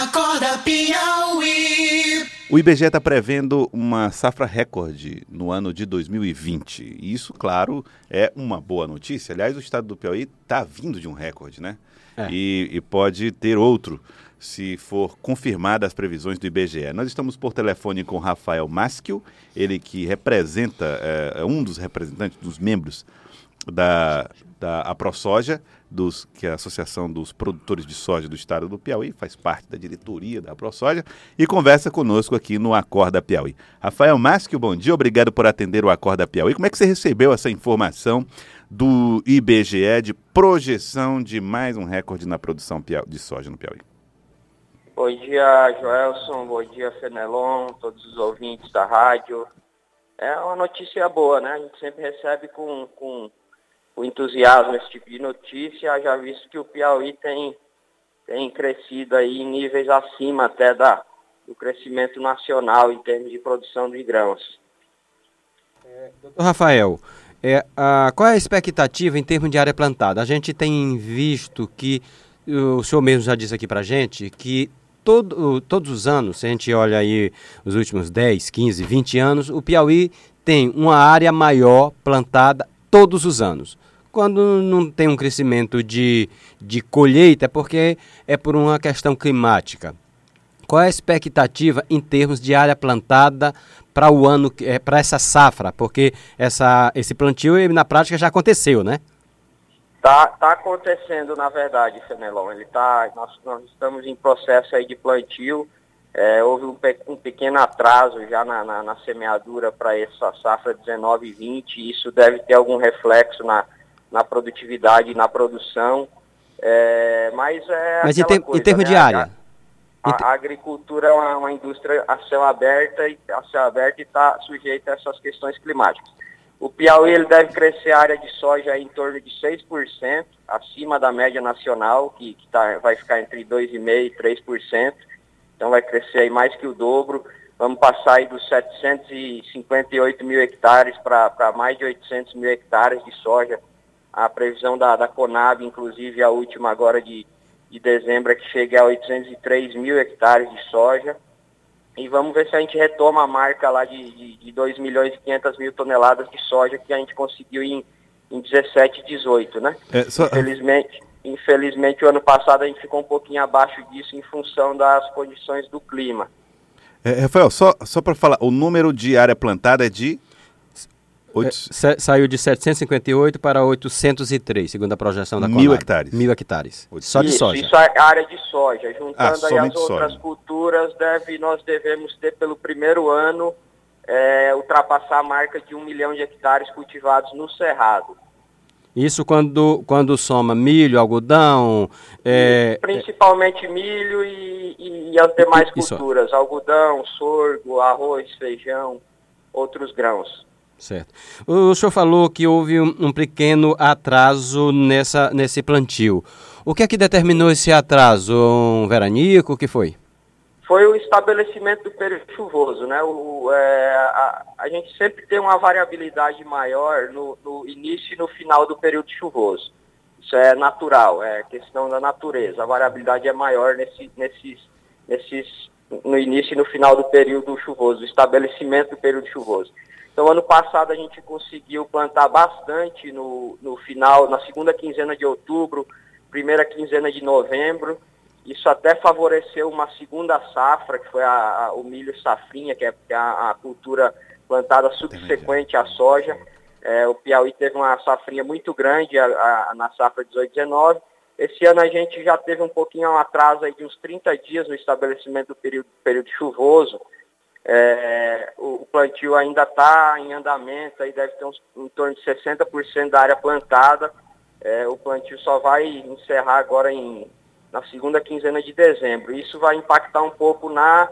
Acorda Piauí. O IBGE está prevendo uma safra recorde no ano de 2020. E isso, claro, é uma boa notícia. Aliás, o estado do Piauí está vindo de um recorde, né? É. E, e pode ter outro se for confirmadas as previsões do IBGE. Nós estamos por telefone com Rafael Maschio, ele que representa, é, é um dos representantes, dos membros da, da AproSoja, dos, que é a Associação dos Produtores de Soja do Estado do Piauí, faz parte da diretoria da AproSoja, e conversa conosco aqui no Acorda Piauí. Rafael Maschio, bom dia, obrigado por atender o Acorda Piauí. Como é que você recebeu essa informação do IBGE de projeção de mais um recorde na produção de soja no Piauí? Bom dia, Joelson. Bom dia, Fenelon, todos os ouvintes da rádio. É uma notícia boa, né? A gente sempre recebe com, com, com entusiasmo esse tipo de notícia, já visto que o Piauí tem, tem crescido aí em níveis acima até da, do crescimento nacional em termos de produção de grãos. Doutor Rafael, é, a, qual é a expectativa em termos de área plantada? A gente tem visto que, o senhor mesmo já disse aqui pra gente, que todo, todos os anos, se a gente olha aí os últimos 10, 15, 20 anos, o Piauí tem uma área maior plantada todos os anos. Quando não tem um crescimento de, de colheita, é porque é por uma questão climática. Qual é a expectativa em termos de área plantada para o ano, é, para essa safra? Porque essa, esse plantio na prática já aconteceu, né? Tá, tá acontecendo, na verdade, Fenelon. Ele tá, nós, nós estamos em processo aí de plantio. É, houve um, pe- um pequeno atraso já na, na, na semeadura para essa safra 19 e 20. Isso deve ter algum reflexo na, na produtividade na produção. É, mas é Mas em, ter- em coisa, termos de né? área? A, a agricultura é uma, uma indústria a céu aberto e a céu aberto está sujeita a essas questões climáticas. O Piauí ele deve crescer a área de soja em torno de 6%, acima da média nacional, que, que tá, vai ficar entre 2,5% e 3%. Então vai crescer aí mais que o dobro. Vamos passar aí dos 758 mil hectares para mais de 800 mil hectares de soja. A previsão da, da Conab, inclusive a última agora de, de dezembro, é que chegue a 803 mil hectares de soja. E vamos ver se a gente retoma a marca lá de, de, de 2 milhões e 500 mil toneladas de soja que a gente conseguiu em, em 17 e 18, né? É, só- Infelizmente, infelizmente, o ano passado a gente ficou um pouquinho abaixo disso em função das condições do clima. É, Rafael, só, só para falar, o número de área plantada é de. Oito- Sa- Saiu de 758 para 803, segundo a projeção da Mil Conab. hectares. Mil hectares. Oito- Só de isso, soja. Isso é área de soja. Juntando Ah, aí as outras soja. culturas, deve, nós devemos ter pelo primeiro ano é, ultrapassar a marca de um milhão de hectares cultivados no Cerrado. Isso quando, quando soma milho, algodão, é, Principalmente milho e, e, e as demais E- culturas, algodão, sorgo, arroz, feijão, outros grãos. Certo. O senhor falou que houve um, um pequeno atraso nessa, nesse plantio. O que é que determinou esse atraso? Um veranico? O que foi? Foi o estabelecimento do período chuvoso, né? O, é, a, a gente sempre tem uma variabilidade maior no, no início e no final do período chuvoso. Isso é natural, é questão da natureza. A variabilidade é maior nesse, nesses, nesses, no início e no final do período chuvoso, o estabelecimento do período chuvoso. Então, ano passado a gente conseguiu plantar bastante no, no final, na segunda quinzena de outubro, primeira quinzena de novembro. Isso até favoreceu uma segunda safra, que foi a, a- o milho safrinha, que é, é a, a cultura plantada subsequente à soja. É, o Piauí teve uma safrinha muito grande na safra 18-19. Esse ano a gente já teve um pouquinho um atraso de uns 30 dias no estabelecimento do período, período chuvoso. É, o, plantio ainda está em andamento, aí deve ter uns, em torno de 60% da área plantada. É, o plantio só vai encerrar agora em, na segunda quinzena de dezembro. Isso vai impactar um pouco na,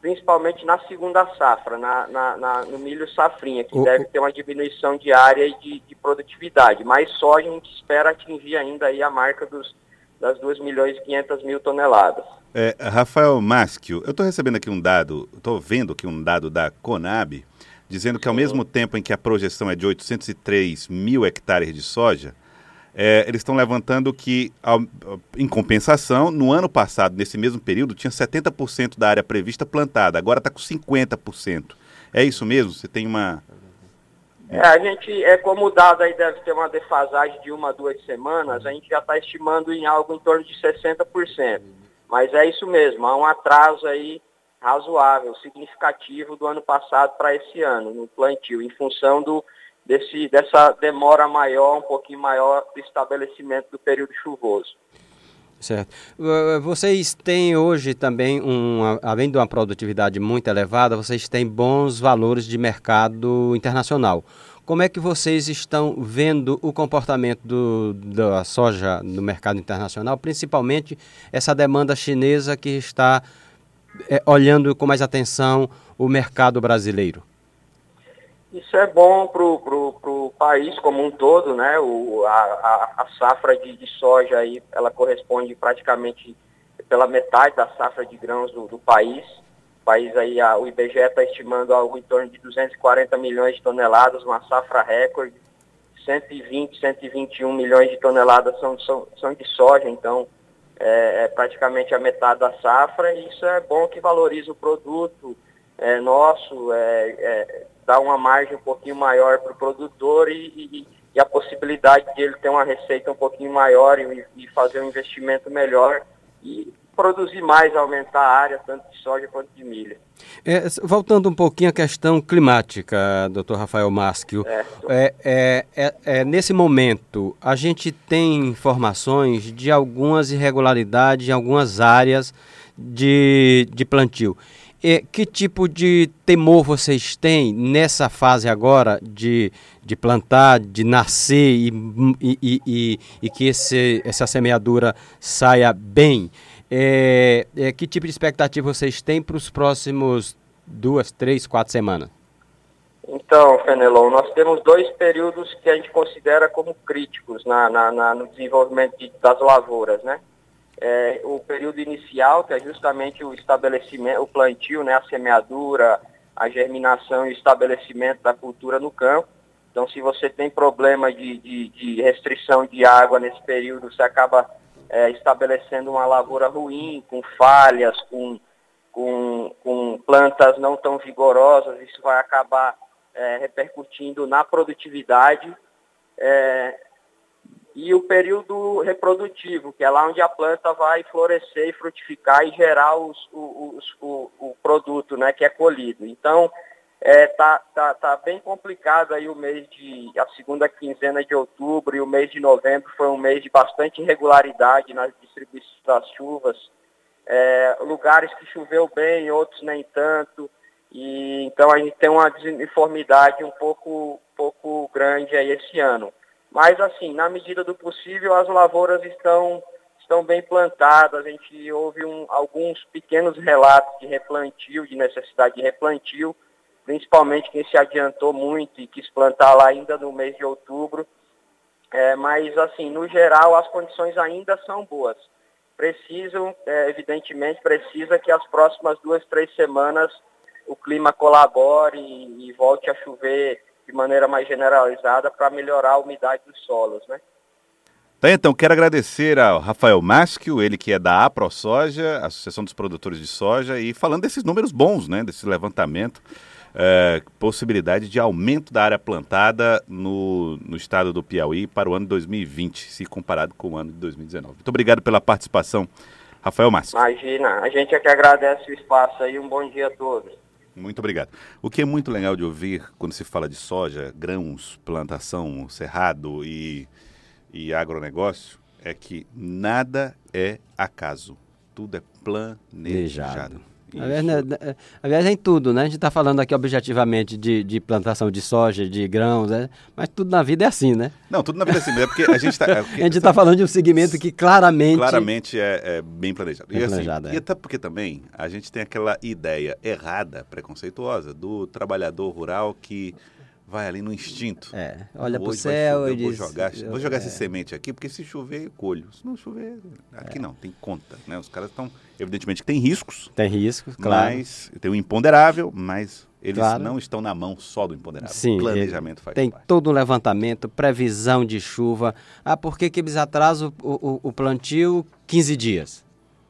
principalmente na segunda safra, na, na- na- no milho safrinha, que O- deve ter uma diminuição de área e de, de produtividade. Mas soja a gente espera atingir ainda aí a marca dos, das 2 milhões e 500 mil toneladas. É, Rafael Maschio, eu estou recebendo aqui um dado, estou vendo aqui um dado da Conab, dizendo que ao mesmo tempo em que a projeção é de 803 mil hectares de soja, é, eles estão levantando que, ao, em compensação, no ano passado, nesse mesmo período, tinha 70% da área prevista plantada, agora está com 50%. É isso mesmo? Você tem uma. É, a gente, é como o dado aí deve ter uma defasagem de uma, duas semanas, a gente já está estimando em algo em torno de 60%. Mas é isso mesmo, há um atraso aí razoável, significativo do ano passado para esse ano, no plantio, em função do, desse, dessa demora maior, um pouquinho maior do estabelecimento do período chuvoso. Certo. Vocês têm hoje também, um, além de uma produtividade muito elevada, vocês têm bons valores de mercado internacional. Como é que vocês estão vendo o comportamento do, da soja no mercado internacional, principalmente essa demanda chinesa que está é, olhando com mais atenção o mercado brasileiro? Isso é bom para o país como um todo, né? O, a, a, safra de, de, soja aí, ela corresponde praticamente pela metade da safra de grãos do, do país. O país aí, a, o IBGE está estimando algo em torno de 240 milhões de toneladas, uma safra recorde. 120, 121 milhões de toneladas são, são, são de soja, então é, é praticamente a metade da safra. E isso é bom que valoriza o produto é, nosso, é, é dar uma margem um pouquinho maior para o produtor e, e, e, a possibilidade de ele ter uma receita um pouquinho maior e, e, fazer um investimento melhor e produzir mais, aumentar a área, tanto de soja quanto de milho. É, voltando um pouquinho à questão climática, doutor Rafael Maschio, é, é, é, nesse momento a gente tem informações de algumas irregularidades em algumas áreas de, de plantio. E que tipo de temor vocês têm nessa fase agora de, de plantar, de nascer e, e, e, e que esse, essa semeadura saia bem? É, é, que tipo de expectativa vocês têm para os próximos duas, três, quatro semanas? Então, Fenelon, nós temos dois períodos que a gente considera como críticos na, na, na no desenvolvimento de, das lavouras, né? É, o período inicial, que é justamente o estabelecimento, o plantio, né, a semeadura, a germinação e o estabelecimento da cultura no campo. Então, se você tem problema de, de, de restrição de água nesse período, você acaba é, estabelecendo uma lavoura ruim, com falhas, com, com, com plantas não tão vigorosas, isso vai acabar é, repercutindo na produtividade. É, e o período reprodutivo, que é lá onde a planta vai florescer e frutificar e gerar os, os, o, o, produto né, que é colhido. Então, é, tá, tá, tá bem complicado aí o mês de, a segunda quinzena de outubro e o mês de novembro foi um mês de bastante irregularidade na distribuição das chuvas. É, lugares que choveu bem, outros nem tanto. E, então a gente tem uma desuniformidade um pouco, pouco grande aí esse ano. Mas, assim, na medida do possível, as lavouras estão, estão bem plantadas. A gente ouve um, alguns pequenos relatos de replantio, de necessidade de replantio, principalmente quem se adiantou muito e quis plantar lá ainda no mês de outubro. É, mas, assim, no geral, as condições ainda são boas. Precisam, é, evidentemente, precisa que as próximas duas, três semanas o clima colabore e, e volte a chover de maneira mais generalizada para melhorar a umidade dos solos, né? Tá, então, quero agradecer ao Rafael Maschio, ele que é da AproSoja, Associação dos Produtores de Soja, e falando desses números bons, né, desse levantamento, é, possibilidade de aumento da área plantada no, no estado do Piauí para o ano de 2020, se comparado com o ano de 2019. Muito obrigado pela participação, Rafael Maschio. Imagina, a gente é que agradece o espaço aí, um bom dia a todos. Muito obrigado. O que é muito legal de ouvir quando se fala de soja, grãos, plantação, cerrado e, e agronegócio é que nada é acaso. Tudo é planejado. Né, né, aliás, é em tudo, né? A gente está falando aqui objetivamente de, de, plantação de soja, de grãos, né? mas tudo na vida é assim, né? Não, tudo na vida é assim, é porque a gente está... É a gente está falando de um segmento que claramente... Claramente é, é bem planejado. Bem e, assim, planejado, é. e até porque também a gente tem aquela ideia errada, preconceituosa, do trabalhador rural que vai ali no instinto. É, olha para o céu chover, e diz... Vou jogar, vou jogar é. essa semente aqui, porque se chover, eu colho. Se não chover, aqui é. não, tem conta. Né? Os caras estão, evidentemente, tem riscos. Tem riscos, claro. Mas tem o um imponderável, mas eles Claro. não estão na mão só do empoderado. Sim, o planejamento faz tem parte. todo um levantamento, previsão de chuva. Ah, por que, que eles atrasam o, o, o plantio 15 dias?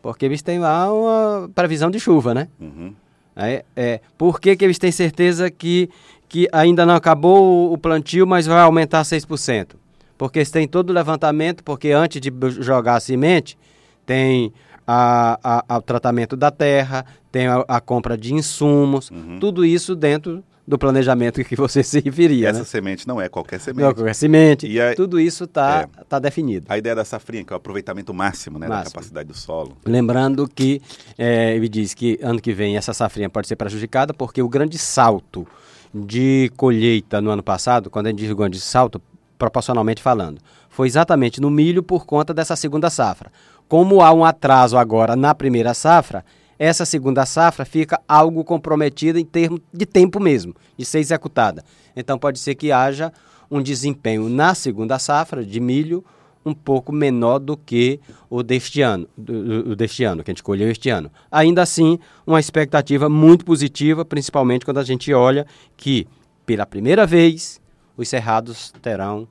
Porque eles têm lá uma previsão de chuva, né? Uhum. É, é, por que, que eles têm certeza que, que ainda não acabou o, plantio, mas vai aumentar 6%? Porque têm todo o levantamento, porque antes de jogar a semente, tem a, a- o tratamento da terra, tem a, a compra de insumos, tudo isso dentro do planejamento que você se referia, essa né? semente não é qualquer Não, semente. com a semente, E a- tudo isso está É. tá definido. A ideia da safrinha, que é o aproveitamento máximo, né, da Máximo. capacidade do solo. Lembrando que eh, ele diz que ano que vem essa safrinha pode ser prejudicada porque o grande salto de colheita no ano passado, quando a gente diz grande salto, proporcionalmente falando, foi exatamente no milho por conta dessa segunda safra. Como há um atraso agora na primeira safra, essa segunda safra fica algo comprometida em termos de tempo mesmo, de ser executada. Então pode ser que haja um desempenho na segunda safra de milho um pouco menor do que o deste ano, do- do- o deste ano, que a gente colheu este ano. Ainda assim, uma expectativa muito positiva, principalmente quando a gente olha que, pela primeira vez, os cerrados terão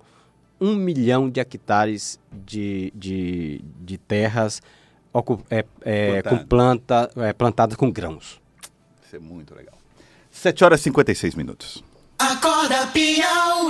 um milhão de hectares de, de, de terras é, é, com planta, é, plantadas com grãos. Isso é muito legal. 7 horas e 56 minutos. Acorda Piauí.